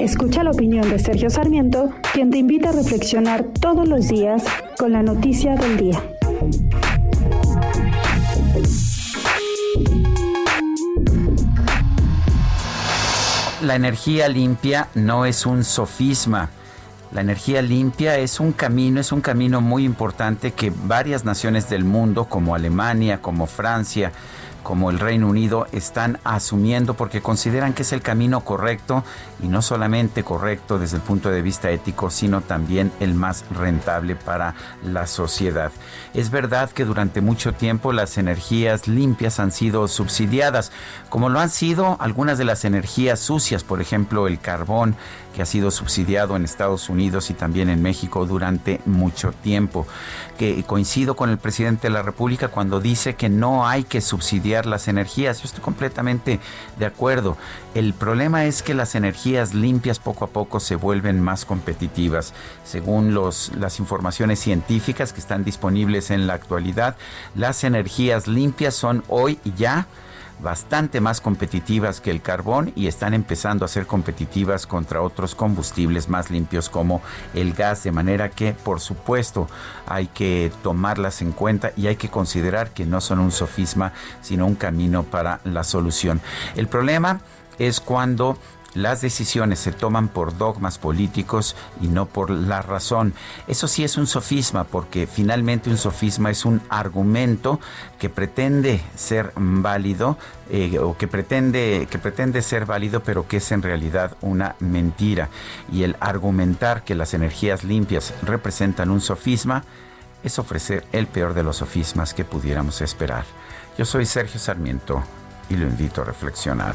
Escucha la opinión de Sergio Sarmiento, quien te invita a reflexionar todos los días con la noticia del día. La energía limpia no es un sofisma. La energía limpia es un camino, es un camino muy importante que varias naciones del mundo, como Alemania, como Francia, como el Reino Unido están asumiendo porque consideran que es el camino correcto y no solamente correcto desde el punto de vista ético, sino también el más rentable para la sociedad. Es verdad que durante mucho tiempo las energías limpias han sido subsidiadas, como lo han sido algunas de las energías sucias, por ejemplo el carbón, que ha sido subsidiado en Estados Unidos y también en México durante mucho tiempo. Que coincido con el presidente de la República cuando dice que no hay que subsidiar las energías. Yo estoy completamente de acuerdo. El problema es que las energías limpias poco a poco se vuelven más competitivas. Según los, las informaciones científicas que están disponibles en la actualidad, las energías limpias son hoy ya bastante más competitivas que el carbón y están empezando a ser competitivas contra otros combustibles más limpios como el gas, de manera que por supuesto hay que tomarlas en cuenta y hay que considerar que no son un sofisma, sino un camino para la solución. El problema es cuando las decisiones se toman por dogmas políticos y no por la razón. Eso sí es un sofisma, porque finalmente un sofisma es un argumento que pretende ser válido eh, o que pretende, que pretende ser válido, pero que es en realidad una mentira. Y el argumentar que las energías limpias representan un sofisma es ofrecer el peor de los sofismas que pudiéramos esperar. Yo soy Sergio Sarmiento y lo invito a reflexionar.